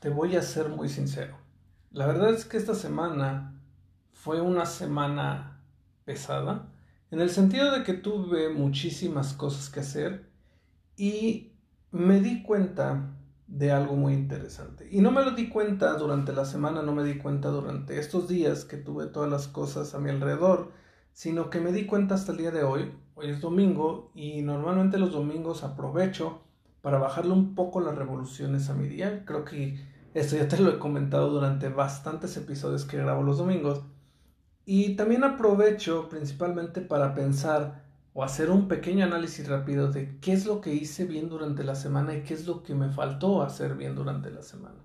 Te voy a ser muy sincero. La verdad es que esta semana fue una semana pesada, en el sentido de que tuve muchísimas cosas que hacer y me di cuenta de algo muy interesante. Y no me lo di cuenta durante la semana, no me di cuenta durante estos días que tuve todas las cosas a mi alrededor, sino que me di cuenta hasta el día de hoy. Hoy es domingo y normalmente los domingos aprovecho para bajarle un poco las revoluciones a mi día. Creo que esto ya te lo he comentado durante bastantes episodios que grabo los domingos. Y también aprovecho principalmente para pensar o hacer un pequeño análisis rápido de qué es lo que hice bien durante la semana y qué es lo que me faltó hacer bien durante la semana.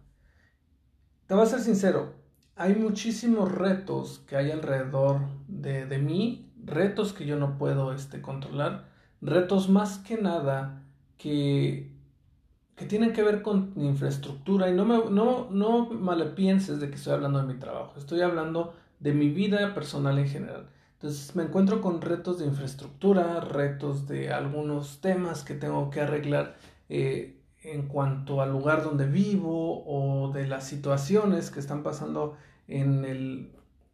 Te voy a ser sincero, hay muchísimos retos que hay alrededor de, de mí, retos que yo no puedo este, controlar, retos más que nada que, que tienen que ver con infraestructura y no, me, no, no pienses de que estoy hablando de mi trabajo, estoy hablando de mi vida personal en general. Entonces me encuentro con retos de infraestructura, retos de algunos temas que tengo que arreglar eh, en cuanto al lugar donde vivo o de las situaciones que están pasando en el,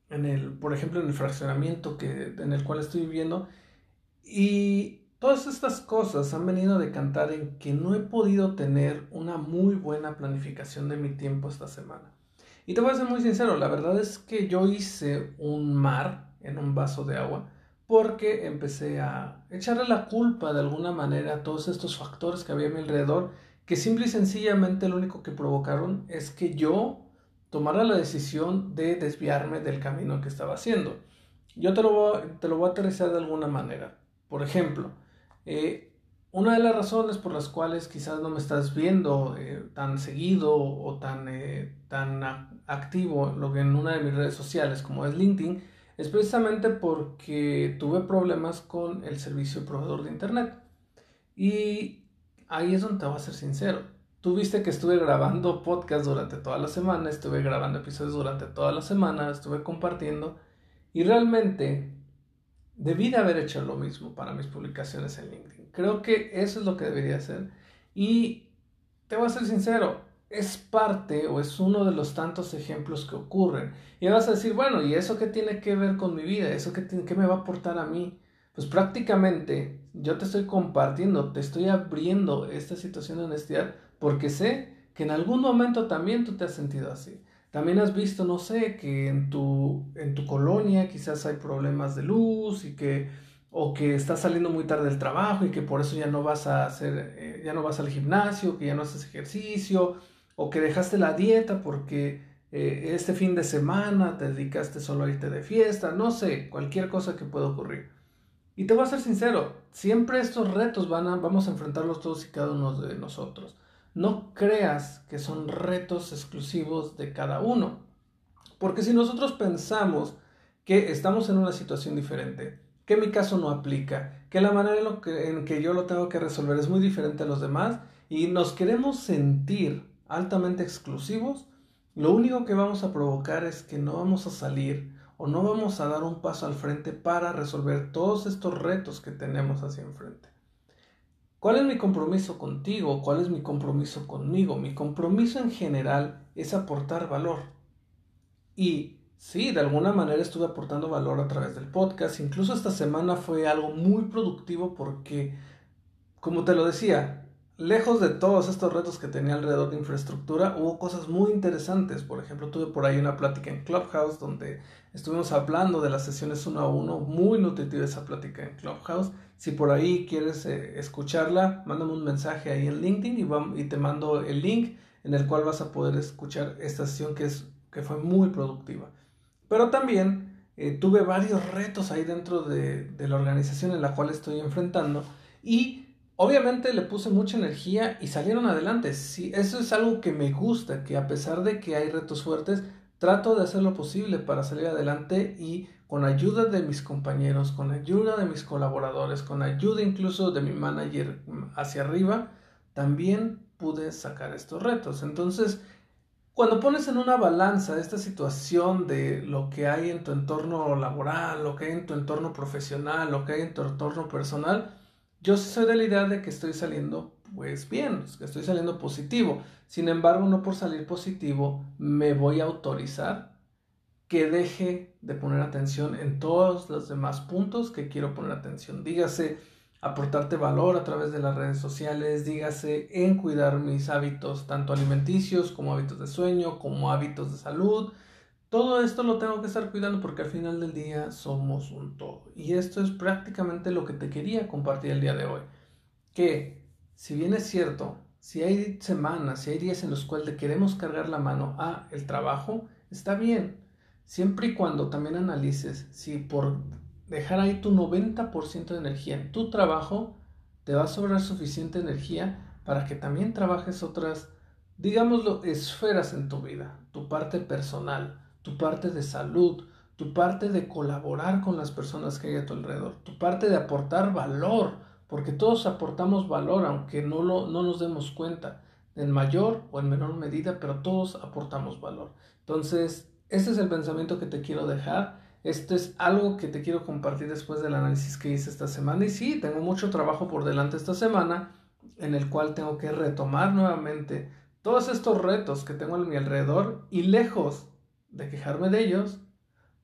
en el por ejemplo, en el fraccionamiento que, en el cual estoy viviendo. Y todas estas cosas han venido a decantar en que no he podido tener una muy buena planificación de mi tiempo esta semana. Y te voy a ser muy sincero, la verdad es que yo hice un mar en un vaso de agua porque empecé a echarle la culpa de alguna manera a todos estos factores que había a mi alrededor que simple y sencillamente lo único que provocaron es que yo tomara la decisión de desviarme del camino que estaba haciendo. Yo te lo voy, te lo voy a aterrizar de alguna manera. Por ejemplo, eh, una de las razones por las cuales quizás no me estás viendo eh, tan seguido o tan, eh, tan activo en una de mis redes sociales como es LinkedIn es precisamente porque tuve problemas con el servicio proveedor de internet. Y ahí es donde te voy a ser sincero. Tú viste que estuve grabando podcast durante toda la semana, estuve grabando episodios durante toda la semana, estuve compartiendo y realmente debí de haber hecho lo mismo para mis publicaciones en LinkedIn. Creo que eso es lo que debería hacer. Y te voy a ser sincero, es parte o es uno de los tantos ejemplos que ocurren. Y vas a decir, bueno, ¿y eso qué tiene que ver con mi vida? ¿Eso qué, qué me va a aportar a mí? Pues prácticamente yo te estoy compartiendo, te estoy abriendo esta situación de honestidad porque sé que en algún momento también tú te has sentido así. También has visto, no sé, que en tu, en tu colonia quizás hay problemas de luz y que o que estás saliendo muy tarde del trabajo y que por eso ya no vas a hacer, eh, ya no vas al gimnasio, que ya no haces ejercicio, o que dejaste la dieta porque eh, este fin de semana te dedicaste solo a irte de fiesta, no sé, cualquier cosa que pueda ocurrir. Y te voy a ser sincero, siempre estos retos van a, vamos a enfrentarlos todos y cada uno de nosotros. No creas que son retos exclusivos de cada uno. Porque si nosotros pensamos que estamos en una situación diferente, que mi caso no aplica, que la manera en, que, en que yo lo tengo que resolver es muy diferente a los demás, y nos queremos sentir altamente exclusivos, lo único que vamos a provocar es que no vamos a salir o no vamos a dar un paso al frente para resolver todos estos retos que tenemos hacia enfrente. ¿Cuál es mi compromiso contigo? ¿Cuál es mi compromiso conmigo? Mi compromiso en general es aportar valor. Y sí, de alguna manera estuve aportando valor a través del podcast. Incluso esta semana fue algo muy productivo porque, como te lo decía, lejos de todos estos retos que tenía alrededor de infraestructura, hubo cosas muy interesantes. Por ejemplo, tuve por ahí una plática en Clubhouse donde estuvimos hablando de las sesiones uno a uno. Muy nutritiva esa plática en Clubhouse. Si por ahí quieres eh, escucharla, mándame un mensaje ahí en LinkedIn y, te mando el link en el cual vas a poder escuchar esta sesión que, es, que fue muy productiva. Pero también eh, tuve varios retos ahí dentro de, de la organización en la cual estoy enfrentando y Obviamente le puse mucha energía y salieron adelante. Sí, eso es algo que me gusta, que a pesar de que hay retos fuertes, trato de hacer lo posible para salir adelante y con ayuda de mis compañeros, con ayuda de mis colaboradores, con ayuda incluso de mi manager hacia arriba, también pude sacar estos retos. Entonces, cuando pones en una balanza esta situación de lo que hay en tu entorno laboral, lo que hay en tu entorno profesional, lo que hay en tu entorno personal, yo soy de la idea de que estoy saliendo pues bien, que estoy saliendo positivo. Sin embargo, no por salir positivo me voy a autorizar que deje de poner atención en todos los demás puntos que quiero poner atención. Dígase aportarte valor a través de las redes sociales, dígase en cuidar mis hábitos tanto alimenticios como hábitos de sueño, como hábitos de salud, todo esto lo tengo que estar cuidando porque al final del día somos un todo. Y esto es prácticamente lo que te quería compartir el día de hoy. Que si bien es cierto, si hay semanas, si hay días en los cuales queremos cargar la mano a el trabajo, está bien. Siempre y cuando también analices si por dejar ahí tu 90% de energía en tu trabajo, te va a sobrar suficiente energía para que también trabajes otras, digámoslo, esferas en tu vida, tu parte personal, tu parte de salud, tu parte de colaborar con las personas que hay a tu alrededor, tu parte de aportar valor, porque todos aportamos valor, aunque no, lo, no nos demos cuenta, en mayor o en menor medida, pero todos aportamos valor. Entonces, este es el pensamiento que te quiero dejar. Esto es algo que te quiero compartir después del análisis que hice esta semana. Y sí, tengo mucho trabajo por delante esta semana, en el cual tengo que retomar nuevamente todos estos retos que tengo a mi alrededor y lejos de quejarme de ellos,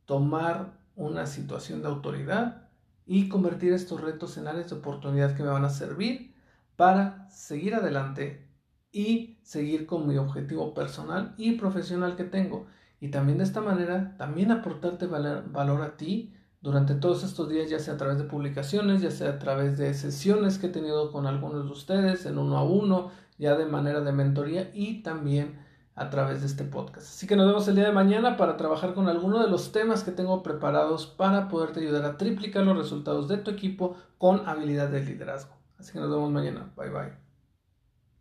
tomar una situación de autoridad y convertir estos retos en áreas de oportunidad que me van a servir para seguir adelante y seguir con mi objetivo personal y profesional que tengo. Y también de esta manera, también aportarte valor, a ti durante todos estos días, ya sea a través de publicaciones, ya sea a través de sesiones que he tenido con algunos de ustedes en uno a uno, ya de manera de mentoría y también a través de este podcast. Así que nos vemos el día de mañana para trabajar con alguno de los temas que tengo preparados para poderte ayudar a triplicar los resultados de tu equipo con habilidad de liderazgo. Así que nos vemos mañana. Bye bye.